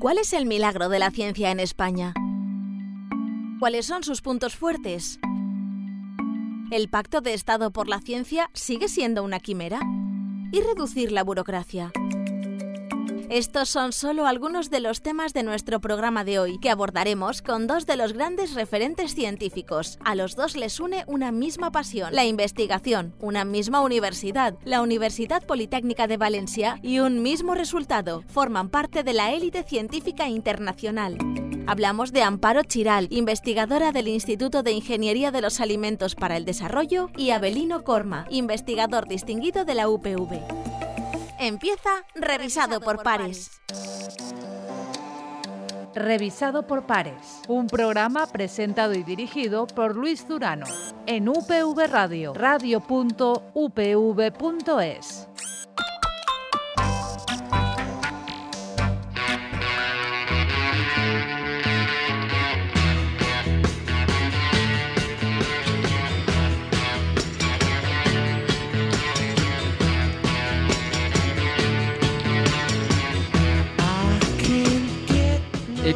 ¿Cuál es el milagro de la ciencia en España? ¿Cuáles son sus puntos fuertes? ¿El pacto de Estado por la ciencia sigue siendo una quimera? ¿Y reducir la burocracia? Estos son solo algunos de los temas de nuestro programa de hoy, que abordaremos con dos de los grandes referentes científicos. A los dos les une una misma pasión, la investigación, una misma universidad, la Universidad Politécnica de Valencia, y un mismo resultado. Forman parte de la élite científica internacional. Hablamos de Amparo Chiral, investigadora del Instituto de Ingeniería de los Alimentos para el Desarrollo, y Abelino Corma, investigador distinguido de la UPV. Empieza Revisado por Pares. Revisado por Pares, un programa presentado y dirigido por Luis Durano en UPV Radio, radio.upv.es.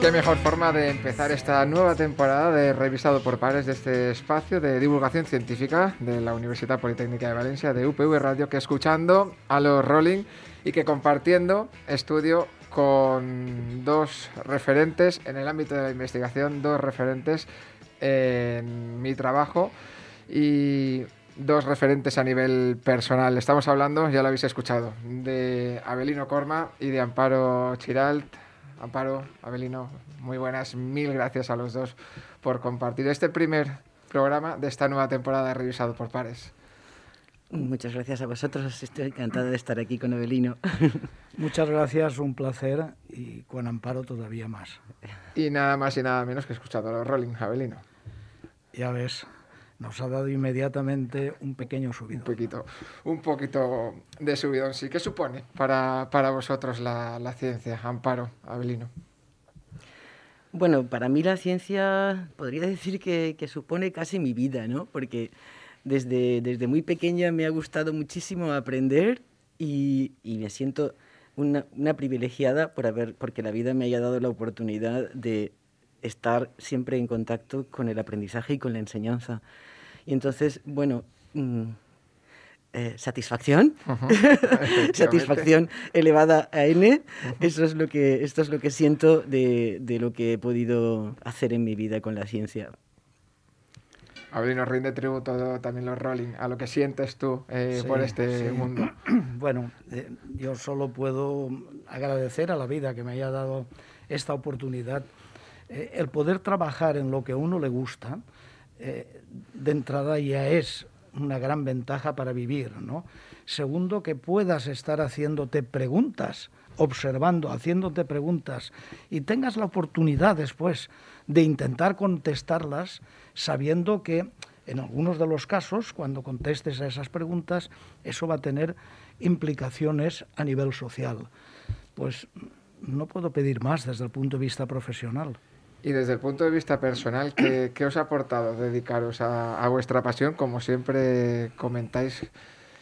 qué mejor forma de empezar esta nueva temporada de Revisado por Pares de este espacio de divulgación científica de la Universidad Politécnica de Valencia, de UPV Radio, que escuchando a los Rolling y que compartiendo estudio con dos referentes en el ámbito de la investigación, dos referentes en mi trabajo y dos referentes a nivel personal. Estamos hablando, ya lo habéis escuchado, de Abelino Corma y de Amparo Chiralt. Amparo, Abelino, muy buenas. Mil gracias a los dos por compartir este primer programa de esta nueva temporada de Revisado por Pares. Muchas gracias a vosotros. Estoy encantada de estar aquí con Abelino. Muchas gracias, un placer y con Amparo todavía más. Y nada más y nada menos que escuchado a los Rolling, Abelino. Ya ves, nos ha dado inmediatamente un pequeño subidón. Un poquito, un poquito de subidón, sí. ¿Qué supone para, para vosotros la, la, ciencia, Amparo, Abelino? Bueno, para mí la ciencia podría decir que, que supone casi mi vida, ¿no? Porque desde, desde, muy pequeña me ha gustado muchísimo aprender y, y me siento una, una, privilegiada por haber, porque la vida me haya dado la oportunidad de estar siempre en contacto con el aprendizaje y con la enseñanza. Y entonces, bueno, mmm, eh, satisfacción, uh -huh. satisfacción elevada a n, uh -huh. eso es lo que, esto es lo que siento de, de, lo que he podido hacer en mi vida con la ciencia. A ver, nos rinde tributo también los Rolling, a lo que sientes tú eh, sí, por este sí. mundo. Bueno, eh, yo solo puedo agradecer a la vida que me haya dado esta oportunidad eh, el poder trabajar en lo que a uno le gusta, eh, de entrada ya es una gran ventaja para vivir, ¿no? Segundo, que puedas estar haciéndote preguntas, observando, haciéndote preguntas y tengas la oportunidad después de intentar contestarlas sabiendo que en algunos de los casos, cuando contestes a esas preguntas, eso va a tener implicaciones a nivel social. Pues no puedo pedir más desde el punto de vista profesional. Y desde el punto de vista personal, ¿qué, qué os ha aportado dedicaros a, a, vuestra pasión? Como siempre comentáis,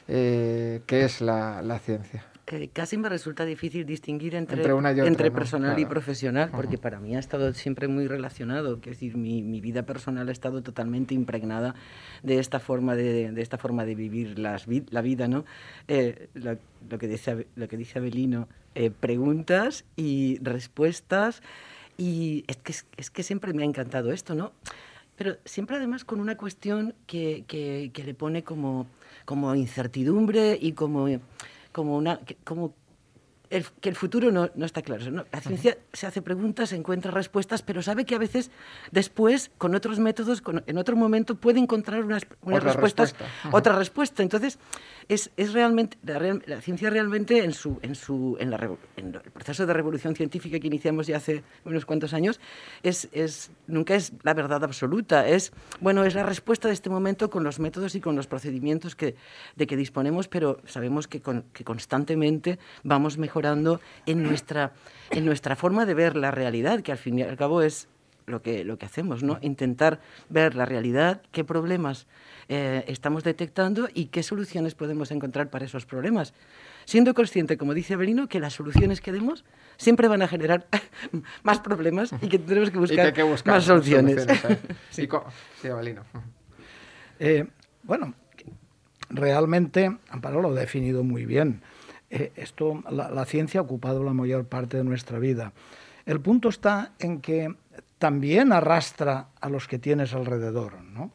eh, ¿qué es la, la ciencia? Eh, casi me resulta difícil distinguir entre, entre, una y otra, entre ¿no? personal claro. y profesional, porque uh -huh. para mí ha estado siempre muy relacionado. Es decir, mi, mi, vida personal ha estado totalmente impregnada de esta forma de, de esta forma de vivir las, la vida, ¿no? Eh, lo, lo, que dice, lo que dice Abelino, eh, preguntas y respuestas. Y es que, es que siempre me ha encantado esto, ¿no? Pero siempre además con una cuestión que, que, que le pone como, como incertidumbre y como, como, una, como el, que el futuro no, no está claro. ¿no? La ciencia se hace preguntas, encuentra respuestas, pero sabe que a veces después, con otros métodos, con, en otro momento, puede encontrar unas, unas otra respuestas, respuesta. Otra respuesta. Entonces, es, es realmente, la, la, ciencia realmente en, su, en, su, en, la, en el proceso de revolución científica que iniciamos ya hace unos cuantos años, es, es, nunca es la verdad absoluta, es, bueno, es la respuesta de este momento con los métodos y con los procedimientos que, de que disponemos, pero sabemos que, con, que constantemente vamos mejorando en nuestra, en nuestra forma de ver la realidad, que al fin y al cabo es lo que, lo que hacemos, ¿no? Intentar ver la realidad, qué problemas eh, estamos detectando y qué soluciones podemos encontrar para esos problemas. Siendo consciente, como dice Abelino, que las soluciones que demos siempre van a generar más problemas y que tenemos que buscar, más soluciones. sí, sí, Abelino. Eh, bueno, realmente Amparo lo ha definido muy bien. Eh, esto, la, ciencia ha ocupado la mayor parte de nuestra vida. El punto está en que también arrastra a los que tienes alrededor, ¿no?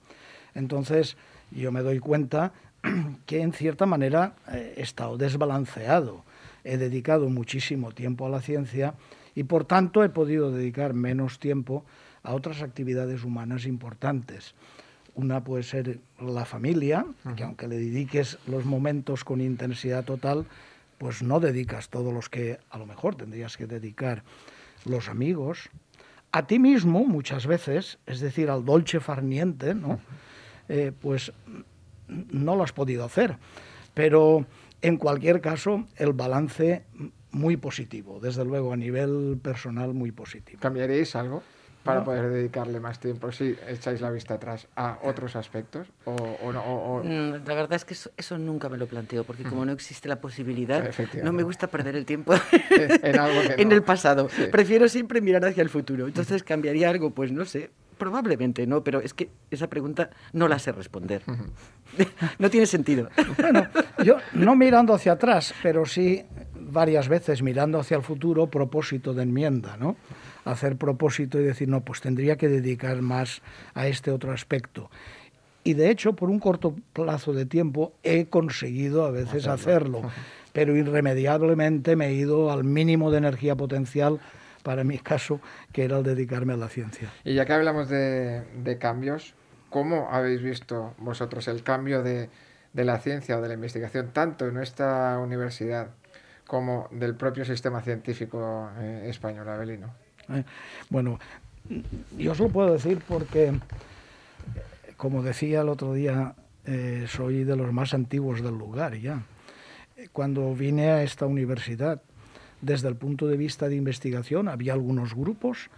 Entonces, yo me doy cuenta que en cierta manera eh, he estado desbalanceado. He dedicado muchísimo tiempo a la ciencia y por tanto he podido dedicar menos tiempo a otras actividades humanas importantes. Una puede ser la familia, que aunque le dediques los momentos con intensidad total, pues no dedicas todos los que a lo mejor tendrías que dedicar. Los amigos, a ti mismo muchas veces, es decir, al dolce farniente, ¿no? Eh, pues no lo has podido hacer. Pero en cualquier caso, el balance muy positivo, desde luego a nivel personal muy positivo. ¿Cambiaréis algo? Para poder dedicarle más tiempo si echáis la vista atrás a otros aspectos o, no, mm, La verdad es que eso, nunca me lo planteo, porque como no existe la posibilidad, no me gusta perder el tiempo en, el pasado. Prefiero siempre mirar hacia el futuro. Entonces, ¿cambiaría algo? Pues no sé, probablemente no, pero es que esa pregunta no la sé responder. no tiene sentido. Bueno, yo no mirando hacia atrás, pero sí varias veces mirando hacia el futuro, propósito de enmienda, ¿no? Hacer propósito y decir, no, pues tendría que dedicar más a este otro aspecto. Y de hecho, por un corto plazo de tiempo he conseguido a veces hacerlo, pero irremediablemente me he ido al mínimo de energía potencial para mi caso, que era el dedicarme a la ciencia. Y ya que hablamos de, cambios, ¿cómo habéis visto vosotros el cambio de, la ciencia o de la investigación, tanto en nuestra universidad como del propio sistema científico eh, español, Abelino? ¿Eh? Bueno, yo os lo puedo decir porque, como decía el otro día, eh, soy de los más antiguos del lugar ya. Cuando vine a esta universidad, desde el punto de vista de investigación, había algunos grupos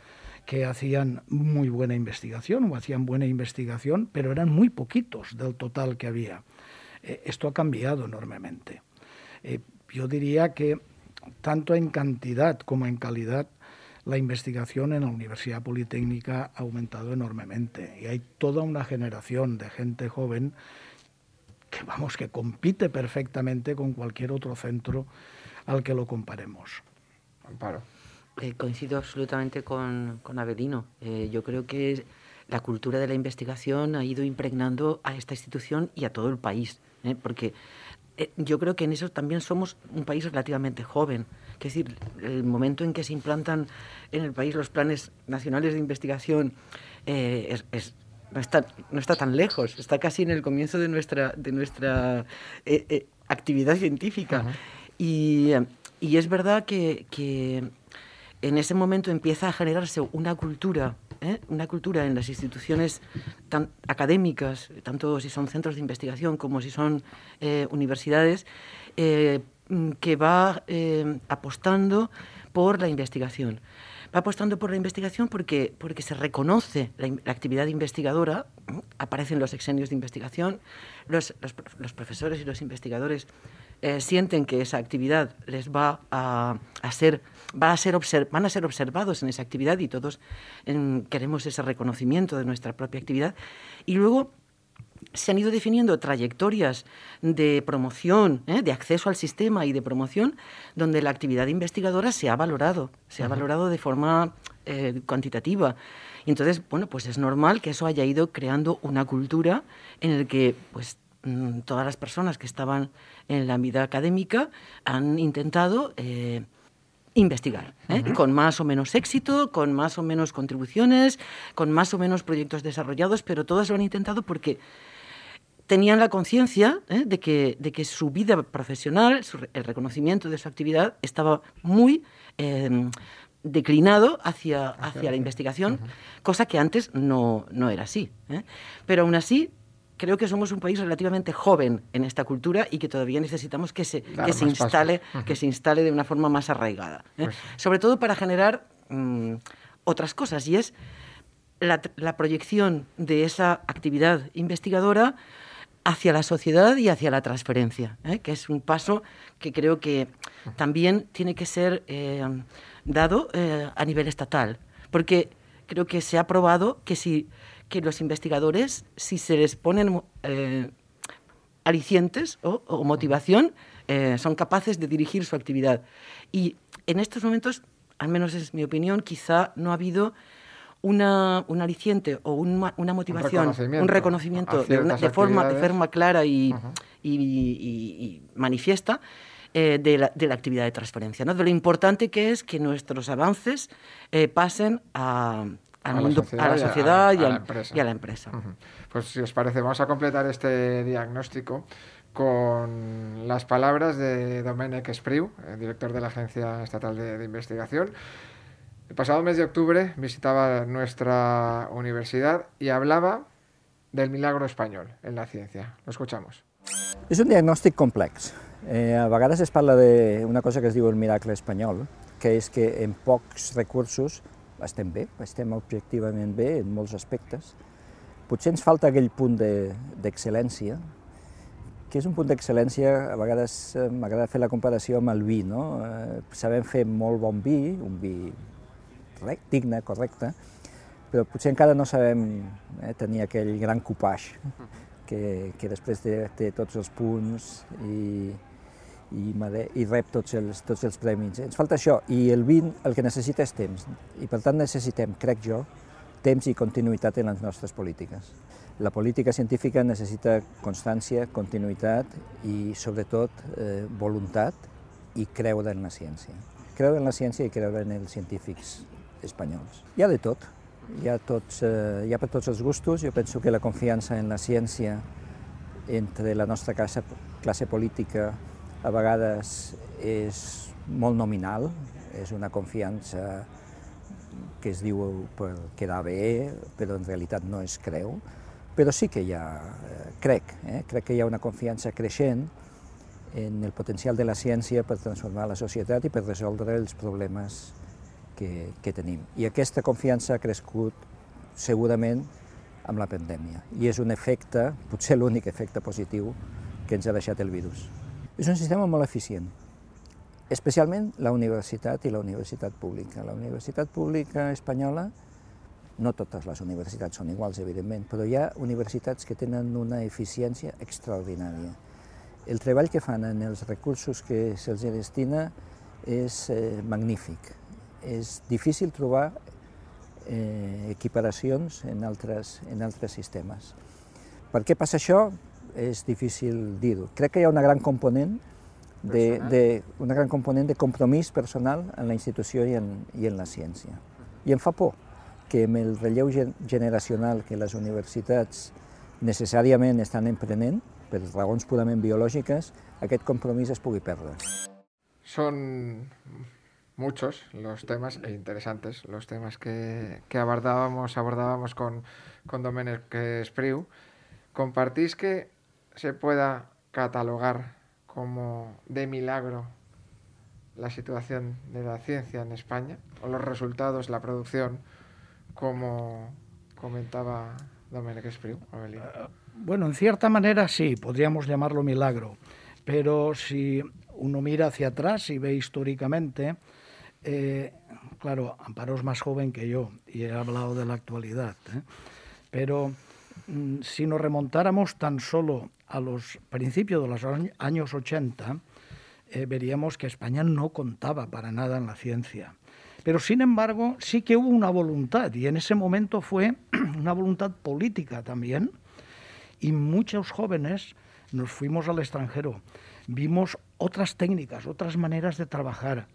que hacían muy buena investigación o hacían buena investigación, pero eran muy poquitos del total que había. Eh, esto ha cambiado enormemente. yo diría que tanto en cantidad como en calidad la investigación en la Universidad Politécnica ha aumentado enormemente y hay toda una generación de gente joven que vamos que compite perfectamente con cualquier otro centro al que lo comparemos. Amparo. Eh, coincido absolutamente con, con Avelino. Eh, yo creo que la cultura de la investigación ha ido impregnando a esta institución y a todo el país, ¿eh? porque yo creo que en eso también somos un país relativamente joven. Es decir, el momento en que se implantan en el país los planes nacionales de investigación eh, es, no, está, no está tan lejos, está casi en el comienzo de nuestra, de nuestra eh, eh, actividad científica. y, y, es verdad que, que, en ese momento empieza a generarse una cultura. una cultura en las instituciones académicas, tanto si son centros de investigación como si son universidades, Mm, que va eh, apostando por la investigación. Va apostando por la investigación porque, porque se reconoce la, actividad investigadora, aparecen los exenios de investigación, los, los, profesores y los investigadores eh, sienten que esa actividad les va a, ser, va a ser van a ser observados en esa actividad y todos queremos ese reconocimiento de nuestra propia actividad. Y luego se han ido definiendo trayectorias de promoción, ¿eh? de acceso al sistema y de promoción, donde la actividad investigadora se ha valorado, se ha valorado de forma eh, cuantitativa. Y entonces, bueno, pues es normal que eso haya ido creando una cultura en la que, pues, todas las personas que estaban en la vida académica han intentado eh, investigar, con más o menos éxito, con más o menos contribuciones, con más o menos proyectos desarrollados, pero todas lo han intentado porque tenían la conciencia ¿eh? de, que, de que su vida profesional, el reconocimiento de su actividad estaba muy em, declinado hacia, hacia la investigación, cosa que antes no, no era así. ¿eh? Pero aún así, creo que somos un país relativamente joven en esta cultura y que todavía necesitamos que se, que se, instale, que se instale de una forma más arraigada. ¿eh? Pues Sobre todo para generar mm, otras cosas, y es la, proyección de esa actividad investigadora hacia la sociedad y hacia la transferencia, ¿eh? que es un paso que creo que también tiene que ser eh, dado eh, a nivel estatal, porque creo que se ha probado que si que los investigadores, si se les ponen alicientes o, motivación, son capaces de dirigir su actividad. Y en estos momentos, al menos es mi opinión, quizá no ha habido una, un aliciente o una, una motivación, un reconocimiento, de, forma, de forma clara y, y, manifiesta eh, de, la, de, la, actividad de transferencia, ¿no? de lo importante que es que nuestros avances eh, pasen a, al a mundo, la a la sociedad y, a, la empresa. Pues si os parece, vamos a completar este diagnóstico con las palabras de Domènec Espriu, director de la Agencia Estatal de Investigación, el pasado mes de octubre visitaba nuestra universidad y hablaba del milagro español en la ciencia. Lo escuchamos. És un diagnòstic complex. Eh, a vegades es parla d'una cosa que es diu el miracle espanyol, que és que en pocs recursos estem bé, estem objectivament bé en molts aspectes. Potser ens falta aquell punt d'excel·lència, de, que és un punt d'excel·lència, a vegades eh, m'agrada fer la comparació amb el vi, no? Eh, sabem fer molt bon vi, un vi correct, digne, correcte, però potser encara no sabem eh, tenir aquell gran copaix que, que després té, té tots els punts i, i, i rep tots els, tots els premis. Ens falta això, i el vin el que necessita és temps, i per tant necessitem, crec jo, temps i continuïtat en les nostres polítiques. La política científica necessita constància, continuïtat i, sobretot, eh, voluntat i creure en la ciència. Creure en la ciència i creure en els científics espanyols. Hi ha de tot, hi ha, tots, eh, hi ha per tots els gustos. Jo penso que la confiança en la ciència entre la nostra classe, classe política a vegades és molt nominal, és una confiança que es diu per quedar bé, però en realitat no es creu. Però sí que hi ha, eh, crec, eh, crec que hi ha una confiança creixent en el potencial de la ciència per transformar la societat i per resoldre els problemes que, que tenim. I aquesta confiança ha crescut segurament amb la pandèmia i és un efecte, potser l'únic efecte positiu que ens ha deixat el virus. És un sistema molt eficient, especialment la universitat i la universitat pública. La universitat pública espanyola, no totes les universitats són iguals, evidentment, però hi ha universitats que tenen una eficiència extraordinària. El treball que fan en els recursos que se'ls destina és eh, magnífic és difícil trobar eh, equiparacions en altres, en altres sistemes. Per què passa això? És difícil dir-ho. Crec que hi ha una gran component de, de, una gran component de compromís personal en la institució i en, i en la ciència. I em fa por que amb el relleu generacional que les universitats necessàriament estan emprenent, per raons purament biològiques, aquest compromís es pugui perdre. Són muchos los temas e interesantes los temas que, que abordábamos, abordábamos con, con Domenech Espriu. ¿Compartís que se pueda catalogar como de milagro la situación de la ciencia en España o los resultados, la producción, como comentaba Domenech Espriu? Uh, bueno, en cierta manera sí, podríamos llamarlo milagro, pero si uno mira hacia atrás y ve históricamente, eh, claro, Amparo es más joven que yo y he hablado de la actualidad, ¿eh? pero mm, si nos remontáramos tan solo a los principios de los años 80, eh, veríamos que España no contaba para nada en la ciencia. Pero sin embargo, sí que hubo una voluntad, y en ese momento fue una voluntad política también, y muchos jóvenes nos fuimos al extranjero, vimos otras técnicas, otras maneras de trabajar,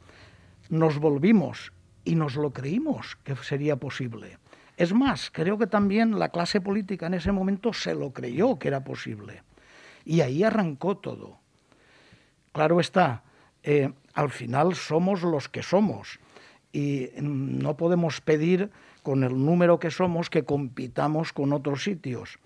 nos volvimos y nos lo creímos que sería posible. Es más, creo que también la clase política en ese momento se lo creyó que era posible. Y ahí arrancó todo. Claro está, eh, al final somos los que somos y no podemos pedir con el número que somos que compitamos con otros sitios.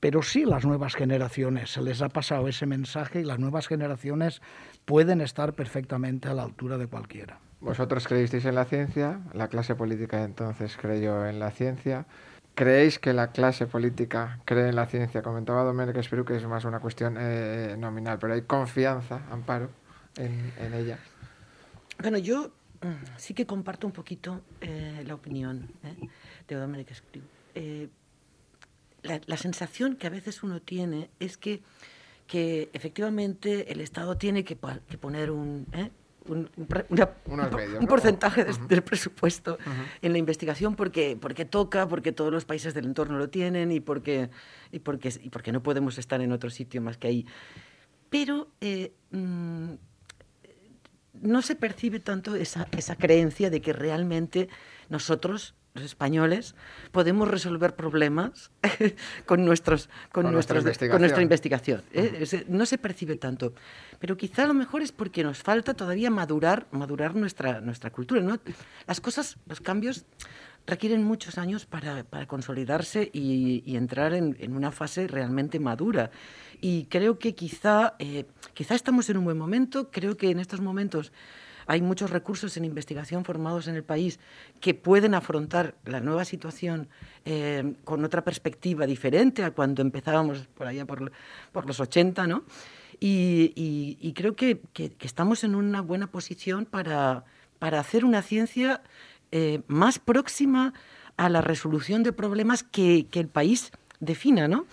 Pero sí las nuevas generaciones se les ha pasado ese mensaje y las nuevas generaciones pueden estar perfectamente a la altura de cualquiera. Vosotros creísteis en la ciencia, la clase política entonces creyó en la ciencia. ¿Creéis que la clase política cree en la ciencia? Comentaba Domènech Espero que es más una cuestión eh, nominal, pero hay confianza, Amparo, en, ella. Bueno, yo mm, sí que comparto un poquito eh, la opinión ¿eh? de Domènech Espriu. La, sensación que a veces uno tiene es que, que efectivamente el Estado tiene que poner un, un, un porcentaje del presupuesto en la investigación porque, porque toca, porque todos los países del entorno lo tienen y porque, y porque, y porque no podemos estar en otro sitio más que ahí. Pero eh, mm, no se percibe tanto esa, esa creencia de que realmente nosotros los españoles podemos resolver problemas con, nuestros, con, nuestra investigación. ¿eh? No se percibe tanto. Pero quizá a lo mejor es porque nos falta todavía madurar, madurar nuestra, nuestra cultura. ¿no? Las cosas, los cambios requieren muchos años para, para consolidarse y, entrar en, en, una fase realmente madura. Y creo que quizá, eh, quizá estamos en un buen momento, creo que en estos momentos hay muchos recursos en investigación formados en el país que pueden afrontar la nueva situación eh, con otra perspectiva diferente a cuando empezábamos por allá por, los 80, ¿no? Y, creo que, estamos en una buena posición para, hacer una ciencia eh, más próxima a la resolución de problemas que, el país defina, ¿no?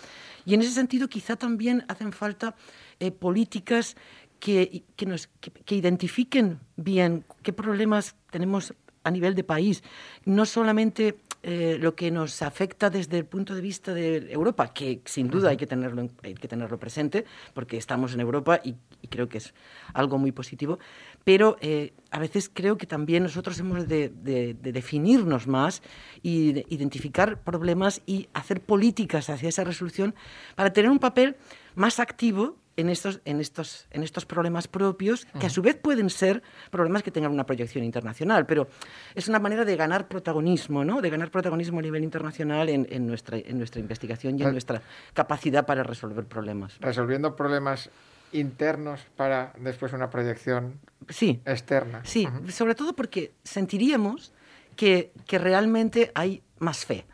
Y en ese sentido quizá también hacen falta eh, políticas que, que, nos, que, identifiquen bien qué problemas tenemos a nivel de país, no solamente eh, lo que nos afecta desde el punto de vista de Europa, que sin duda hay, que tenerlo, hay que tenerlo presente, porque estamos en Europa y, creo que es algo muy positivo, pero eh, a veces creo que también nosotros hemos de, de, de definirnos más y de identificar problemas y hacer políticas hacia esa resolución para tener un papel más activo en estos, en estos, en estos problemas propios, que a su vez pueden ser problemas que tengan una proyección internacional, pero es una manera de ganar protagonismo, ¿no? de ganar protagonismo a nivel internacional en, en nuestra, en nuestra investigación y en nuestra capacidad para resolver problemas. Resolviendo problemas internos para después una proyección sí, externa. Sí, sobre todo porque sentiríamos que, que realmente hay más fe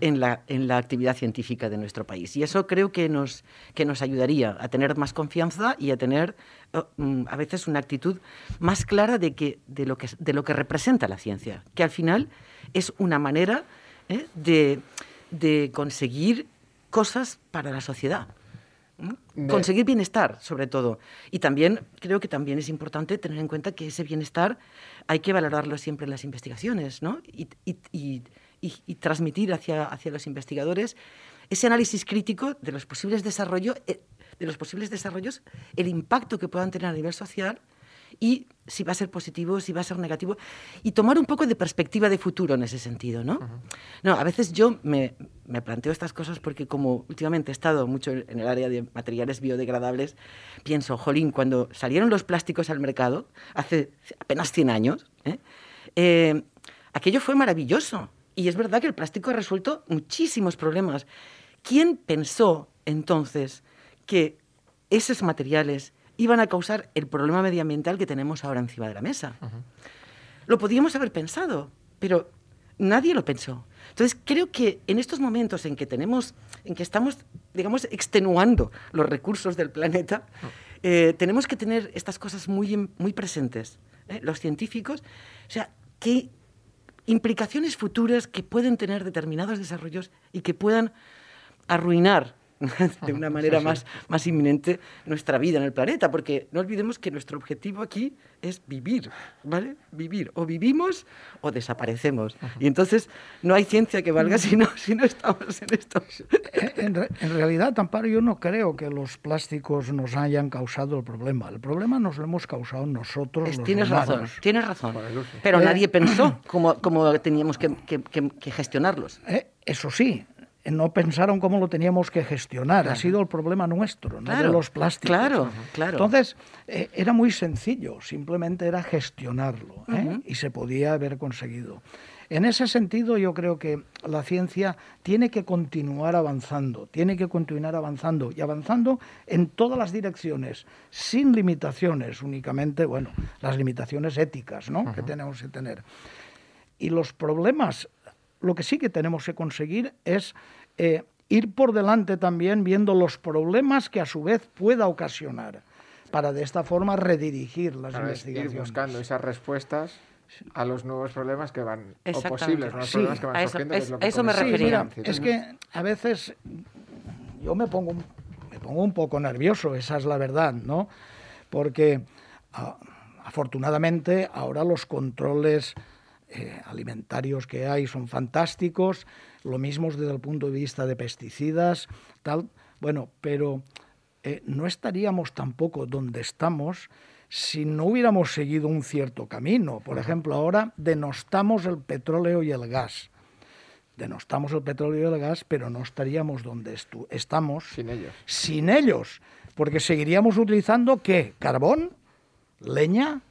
en la, en la actividad científica de nuestro país. Y eso creo que nos, que nos ayudaría a tener más confianza y a tener oh, mm, a veces una actitud más clara de, que, de, lo que, de lo que representa la ciencia, que al final es una manera ¿eh? de, de conseguir cosas para la sociedad. Conseguir bienestar, sobre todo. Y también creo que también es importante tener en cuenta que ese bienestar hay que valorarlo siempre en las investigaciones, ¿no? y, y y, transmitir hacia, hacia los investigadores ese análisis crítico de los posibles desarrollos, eh, de los posibles desarrollos, el impacto que puedan tener a nivel social y si va a ser positivo, si va a ser negativo, y tomar un poco de perspectiva de futuro en ese sentido, ¿no? No, a veces yo me, me, planteo estas cosas porque como últimamente he estado mucho en el área de materiales biodegradables, pienso, jolín, cuando salieron los plásticos al mercado, hace apenas 100 años, ¿eh? Eh, aquello fue maravilloso, y es verdad que el plástico ha resuelto muchísimos problemas. ¿Quién pensó entonces que esos materiales iban a causar el problema medioambiental que tenemos ahora encima de la mesa? Lo podíamos haber pensado, pero nadie lo pensó. Entonces, creo que en estos momentos en que tenemos, en que estamos, digamos, extenuando los recursos del planeta, eh, tenemos que tener estas cosas muy, muy presentes. ¿eh? Los científicos, o sea, que implicaciones futuras que pueden tener determinados desarrollos y que puedan arruinar de una manera más, más inminente nuestra vida en el planeta, porque no olvidemos que nuestro objetivo aquí es vivir, ¿vale? Vivir. O vivimos o desaparecemos. Y entonces no hay ciencia que valga si no, si no estamos en esto. En, en realidad, Amparo, yo no creo que los plásticos nos hayan causado el problema. El problema nos lo hemos causado nosotros. los tienes razón, tienes razón. Pero eh, nadie pensó cómo, cómo teníamos que, que, que gestionarlos. Eh, eso sí, no pensaron cómo lo teníamos que gestionar. Ha sido el problema nuestro, no de los plásticos. Claro, claro. Entonces, eh, era muy sencillo, simplemente era gestionarlo ¿eh? y se podía haber conseguido. En ese sentido, yo creo que la ciencia tiene que continuar avanzando, tiene que continuar avanzando y avanzando en todas las direcciones, sin limitaciones, únicamente, bueno, las limitaciones éticas ¿no? que tenemos que tener. Y los problemas, lo que sí que tenemos que conseguir es eh, ir por delante también viendo los problemas que a su vez pueda ocasionar, para de esta forma redirigir las investigaciones. Ir buscando esas respuestas a los nuevos problemas que van, o posibles nuevos problemas que van eso, surgiendo. Es, eso me refería. es que a veces yo me pongo, me pongo un poco nervioso, esa es la verdad, ¿no? Porque afortunadamente ahora los controles eh, alimentarios que hay son fantásticos, lo mismo desde el punto de vista de pesticidas, tal, bueno, pero eh, no estaríamos tampoco donde estamos si no hubiéramos seguido un cierto camino. Por ejemplo, ahora denostamos el petróleo y el gas. Denostamos el petróleo y el gas, pero no estaríamos donde estamos sin ellos. Sin ellos, porque seguiríamos utilizando qué? Carbón, leña,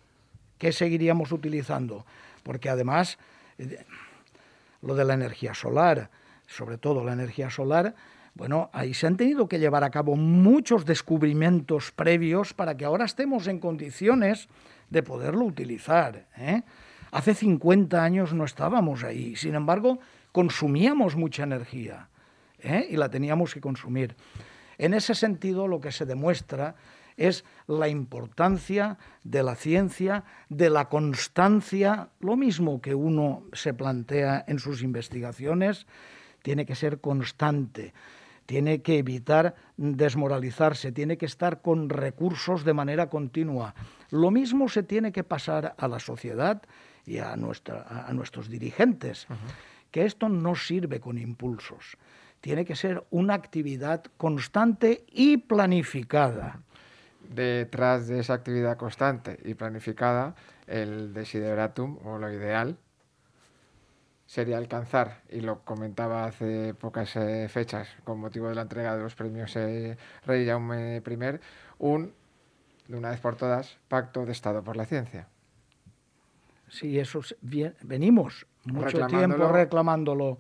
¿qué seguiríamos utilizando? Porque además eh, lo de la energía solar, sobre todo la energía solar, bueno, ahí se han tenido que llevar a cabo muchos descubrimientos previos para que ahora estemos en condiciones de poderlo utilizar. ¿eh? Hace 50 años no estábamos ahí, sin embargo, consumíamos mucha energía ¿eh? y la teníamos que consumir. En ese sentido, lo que se demuestra es la importancia de la ciencia, de la constancia, lo mismo que uno se plantea en sus investigaciones, tiene que ser constante tiene que evitar desmoralizarse, tiene que estar con recursos de manera continua. Lo mismo se tiene que pasar a la sociedad y a, nuestra, a nuestros dirigentes, que esto no sirve con impulsos, tiene que ser una actividad constante y planificada. Detrás de esa actividad constante y planificada, el desideratum o lo ideal sería alcanzar, y lo comentaba hace pocas eh, fechas con motivo de la entrega de los premios eh, Rey Jaume I, un, de una vez por todas, pacto de Estado por la ciencia. Sí, eso venimos mucho tiempo reclamándolo.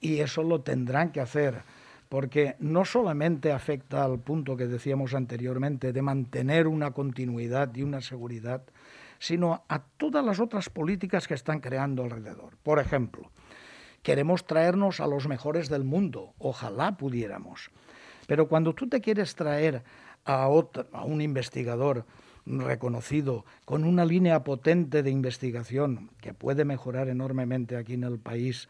y eso lo tendrán que hacer porque no solamente afecta al punto que decíamos anteriormente de mantener una continuidad y una seguridad, sino a todas las otras políticas que están creando alrededor. Por ejemplo, queremos traernos a los mejores del mundo, ojalá pudiéramos. Pero cuando tú te quieres traer a, un investigador reconocido, con una línea potente de investigación que puede mejorar enormemente aquí en el país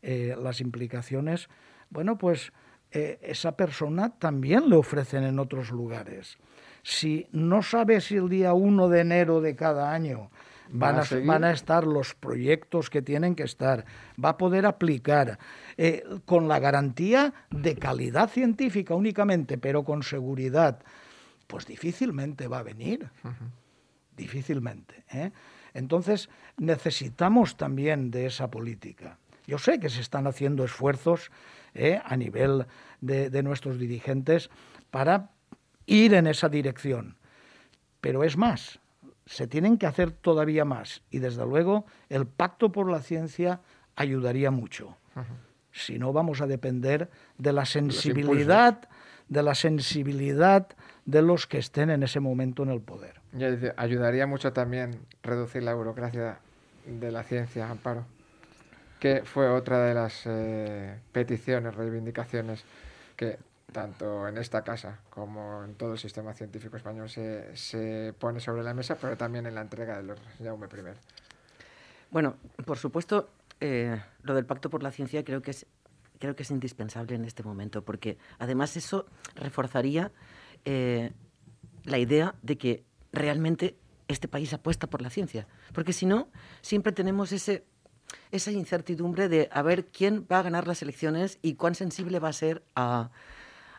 eh, las implicaciones, bueno, pues eh, esa persona también le ofrecen en otros lugares si no sabe si el día 1 de enero de cada año van a, estar los proyectos que tienen que estar, va a poder aplicar eh, con la garantía de calidad científica únicamente, pero con seguridad, pues difícilmente va a venir, difícilmente. ¿eh? Entonces necesitamos también de esa política. Yo sé que se están haciendo esfuerzos ¿eh? a nivel de nuestros dirigentes para ir en esa dirección. Pero es más, se tienen que hacer todavía más y desde luego el pacto por la ciencia ayudaría mucho. Si no vamos a depender de la sensibilidad de la sensibilidad de los que estén en ese momento en el poder. Ayudaría mucho también reducir la burocracia de la ciencia, Amparo, que fue otra de las eh, peticiones, reivindicaciones que tanto en esta casa como en todo el sistema científico español se, se pone sobre la mesa, pero también en la entrega de los Jaume I. Bueno, por supuesto, eh, lo del Pacto por la Ciencia creo que es creo que es indispensable en este momento, porque además eso reforzaría eh, la idea de que realmente este país apuesta por la ciencia. Porque si no, siempre tenemos ese, esa incertidumbre de a ver quién va a ganar las elecciones y cuán sensible va a ser a,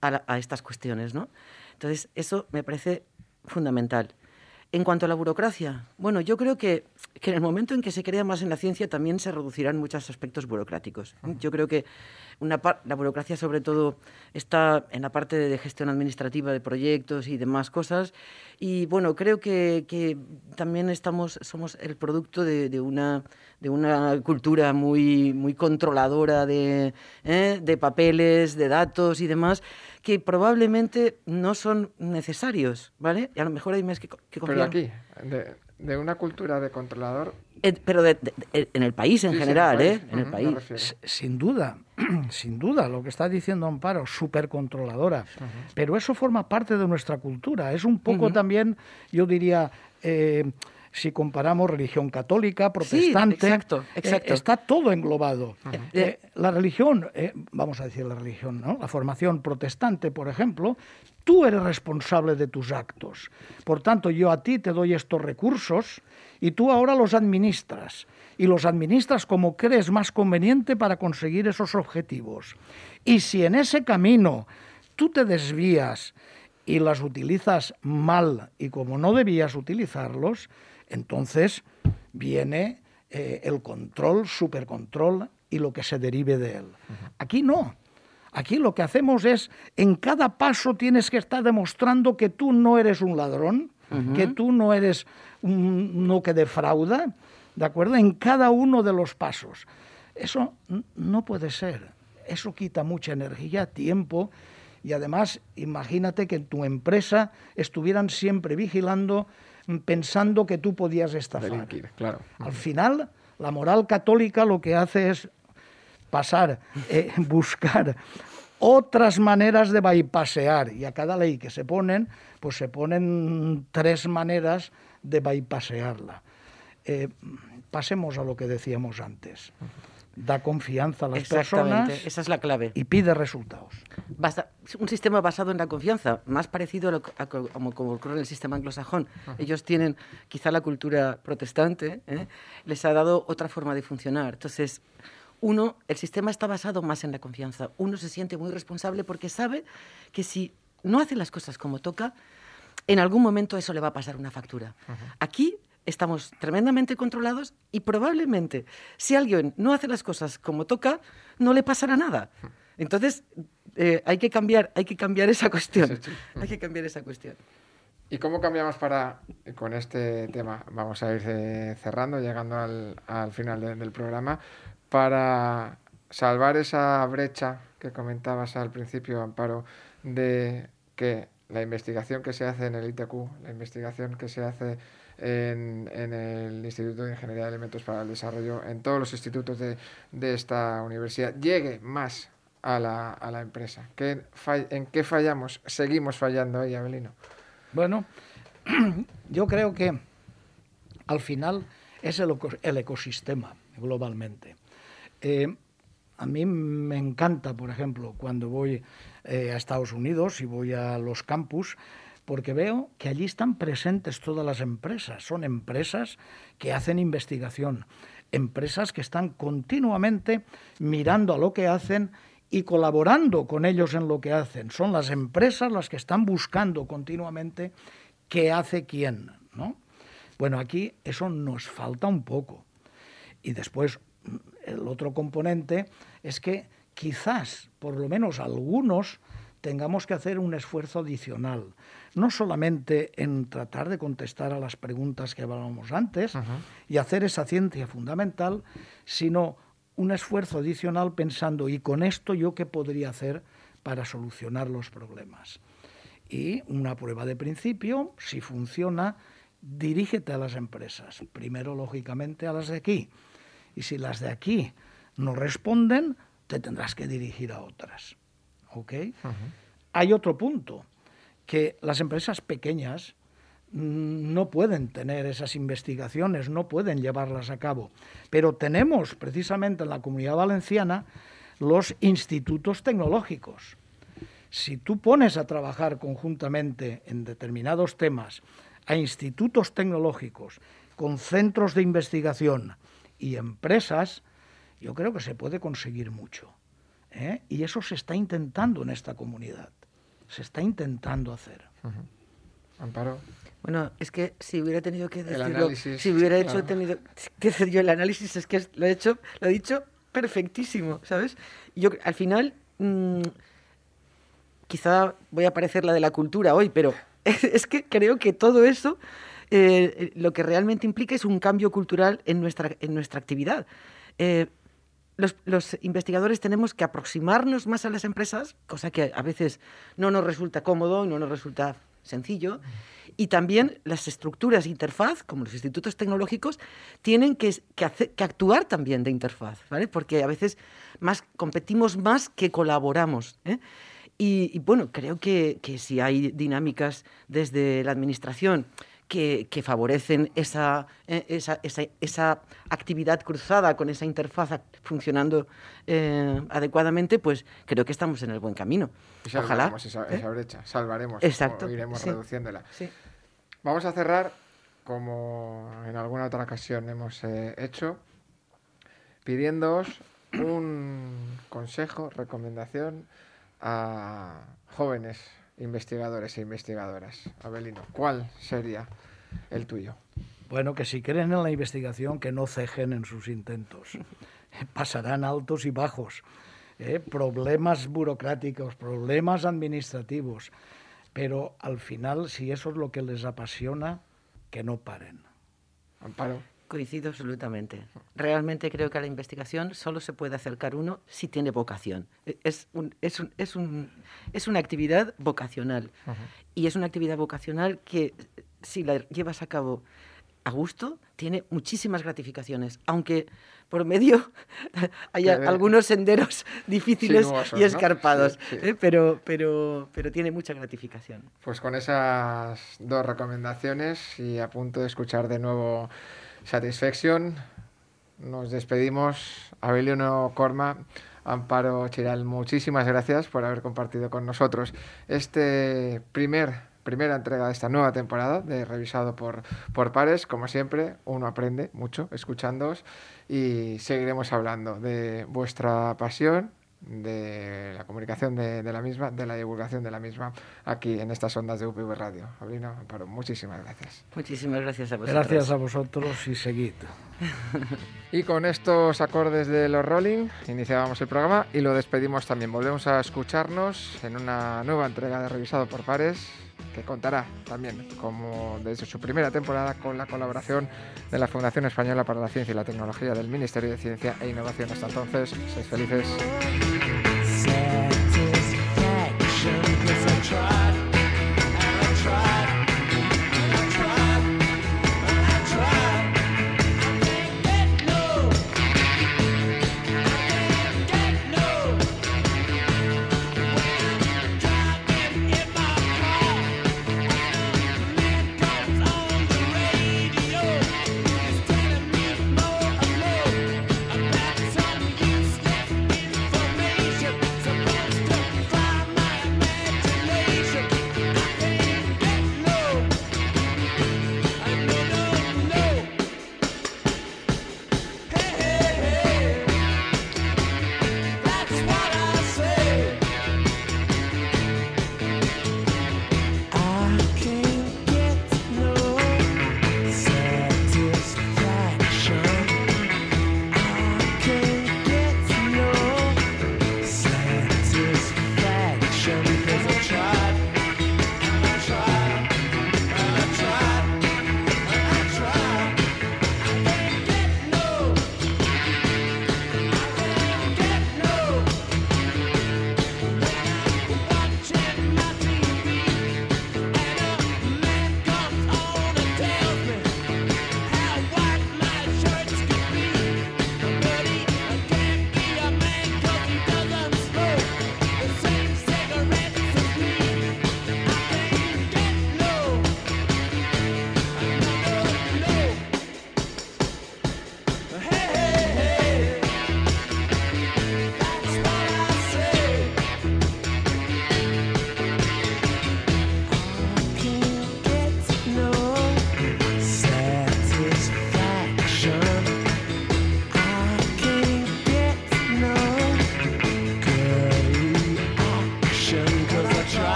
a, estas cuestiones, ¿no? Entonces, eso me parece fundamental. En cuanto a la burocracia, bueno, yo creo que, que, en el momento en que se crea más en la ciencia también se reducirán muchos aspectos burocráticos. Yo creo que una la burocracia sobre todo está en la parte de gestión administrativa de proyectos y demás cosas. Y bueno, creo que, que también estamos, somos el producto de, de, una, de una cultura muy, muy controladora de, ¿eh? de papeles, de datos y demás que probablemente no son necesarios, ¿vale? Y a lo mejor hay más que, que confiar. Pero aquí, de, de una cultura de controlador pero de, de, de, en el país en sí, general, sí, en el país. ¿eh? En el país. Sin duda, sin duda, lo que está diciendo Amparo, súper controladora. Uh -huh. Pero eso forma parte de nuestra cultura. Es un poco uh -huh. también, yo diría, eh, si comparamos religión católica, protestante, sí, exacto, exacto. Eh, está todo englobado. -huh. eh, la religión, eh, vamos a decir la religión, ¿no? la formación protestante, por ejemplo, tú eres responsable de tus actos. Por tanto, yo a ti te doy estos recursos y tú ahora los administras. Y los administras como crees más conveniente para conseguir esos objetivos. Y si en ese camino tú te desvías y las utilizas mal y como no debías utilizarlos, entonces viene eh, el control, supercontrol y lo que se derive de él. Aquí no. Aquí lo que hacemos es, en cada paso tienes que estar demostrando que tú no eres un ladrón, uh -huh. que tú no eres un, uno que defrauda, ¿de acuerdo? En cada uno de los pasos. Eso no puede ser. Eso quita mucha energía, tiempo, y además imagínate que en tu empresa estuvieran siempre vigilando pensando que tú podías estafar. Delinquir, claro. Al final, la moral católica lo que hace es pasar, eh, buscar otras maneras de bypassear. Y a cada ley que se ponen, pues se ponen tres maneras de bypassearla. Eh, pasemos a lo que decíamos antes. Da confianza a las personas. Esa es la clave. Y pide resultados. Basta, un sistema basado en la confianza, más parecido a, lo, a como, como, ocurre en el sistema anglosajón. Uh -huh. Ellos tienen, quizá la cultura protestante, ¿eh? les ha dado otra forma de funcionar. Entonces, uno, el sistema está basado más en la confianza. Uno se siente muy responsable porque sabe que si no hace las cosas como toca, en algún momento eso le va a pasar una factura. Uh -huh. Aquí estamos tremendamente controlados y probablemente si alguien no hace las cosas como toca, no le pasará nada. Entonces, eh, hay, que cambiar, hay que cambiar esa cuestión. Hay que cambiar esa cuestión. ¿Y cómo cambiamos para, con este tema, vamos a ir eh, cerrando, llegando al, al final de, del programa, para salvar esa brecha que comentabas al principio, Amparo, de que la investigación que se hace en el ITQ, la investigación que se hace en, en, el Instituto de Ingeniería de Alimentos para el Desarrollo, en todos los institutos de, de esta universidad, llegue más a la, a la empresa. ¿Qué ¿En qué fallamos? Seguimos fallando ahí, Abelino. Bueno, yo creo que al final es el, ecosistema globalmente. Eh, a mí me encanta, por ejemplo, cuando voy eh, a Estados Unidos y voy a los campus, porque veo que allí están presentes todas las empresas. Son empresas que hacen investigación, empresas que están continuamente mirando a lo que hacen y colaborando con ellos en lo que hacen. Son las empresas las que están buscando continuamente qué hace quién, ¿no? Bueno, aquí eso nos falta un poco. Y después el otro componente es que quizás, por lo menos algunos, tengamos que hacer un esfuerzo adicional, no solamente en tratar de contestar a las preguntas que hablábamos antes uh -huh. y hacer esa ciencia fundamental, sino un esfuerzo adicional pensando, ¿y con esto yo qué podría hacer para solucionar los problemas? Y una prueba de principio, si funciona, dirígete a las empresas, primero lógicamente a las de aquí, y si las de aquí no responden, te tendrás que dirigir a otras. ¿Ok? Uh -huh. Hay otro punto, que las empresas pequeñas no pueden tener esas investigaciones, no pueden llevarlas a cabo. Pero tenemos precisamente en la comunidad valenciana los institutos tecnológicos. Si tú pones a trabajar conjuntamente en determinados temas a institutos tecnológicos con centros de investigación y empresas, yo creo que se puede conseguir mucho. ¿Eh? Y eso se está intentando en esta comunidad. Se está intentando hacer. Uh -huh. Amparo. Bueno, es que si hubiera tenido que decirlo, si hubiera hecho tenido que hacer yo el análisis, es que lo he hecho, lo he dicho perfectísimo, ¿sabes? Yo al final, mm, quizá voy a parecer la de la cultura hoy, pero es que creo que todo eso eh, lo que realmente implica es un cambio cultural en nuestra, en nuestra actividad. Eh, los, investigadores tenemos que aproximarnos más a las empresas, cosa que a veces no nos resulta cómodo, no nos resulta sencillo. Y también las estructuras interfaz, como los institutos tecnológicos, tienen que, actuar también de interfaz, ¿vale? Porque a veces más, competimos más que colaboramos. ¿eh? Y, y, bueno, creo que si hay dinámicas desde la administración que, favorecen esa, eh, esa, esa, esa, actividad cruzada con esa interfaz funcionando eh, adecuadamente, pues creo que estamos en el buen camino. Ojalá. Esa, esa, ¿eh? brecha, salvaremos, Exacto. iremos reduciéndola. Vamos a cerrar, como en alguna otra ocasión hemos hecho, pidiéndoos un consejo, recomendación a jóvenes investigadores e investigadoras. Abelino, ¿cuál sería el tuyo? Bueno, que si creen en la investigación, que no cejen en sus intentos. Pasarán altos y bajos, ¿eh? problemas burocráticos, problemas administrativos, pero al final, si eso es lo que les apasiona, que no paren. Amparo. Coincido absolutamente. Realmente creo que a la investigación solo se puede acercar uno si tiene vocación. E, es, un, es, un, es, un, es una actividad vocacional. Y es una actividad vocacional que si la llevas a cabo a gusto, tiene muchísimas gratificaciones, aunque por medio haya algunos senderos difíciles y escarpados, ¿eh? pero, pero, pero tiene mucha gratificación. Pues con esas dos recomendaciones y a punto de escuchar de nuevo Satisfaction. Nos despedimos. Abelino Corma, Amparo Chiral, muchísimas gracias por haber compartido con nosotros este primer primera entrega de esta nueva temporada de Revisado por, por Pares. Como siempre, uno aprende mucho escuchándoos y seguiremos hablando de vuestra pasión de la comunicación de, la misma, de la divulgación de la misma, aquí en estas ondas de UPV Radio. Abrino, Amparo, muchísimas gracias. Muchísimas gracias a vosotros. Gracias a vosotros y seguid. y con estos acordes de los Rolling iniciábamos el programa y lo despedimos también. Volvemos a escucharnos en una nueva entrega de Revisado por Pares que contará también, como desde su primera temporada, con la colaboración de la Fundación Española para la Ciencia y la Tecnología del Ministerio de Ciencia e Innovación. Hasta entonces, seis felices.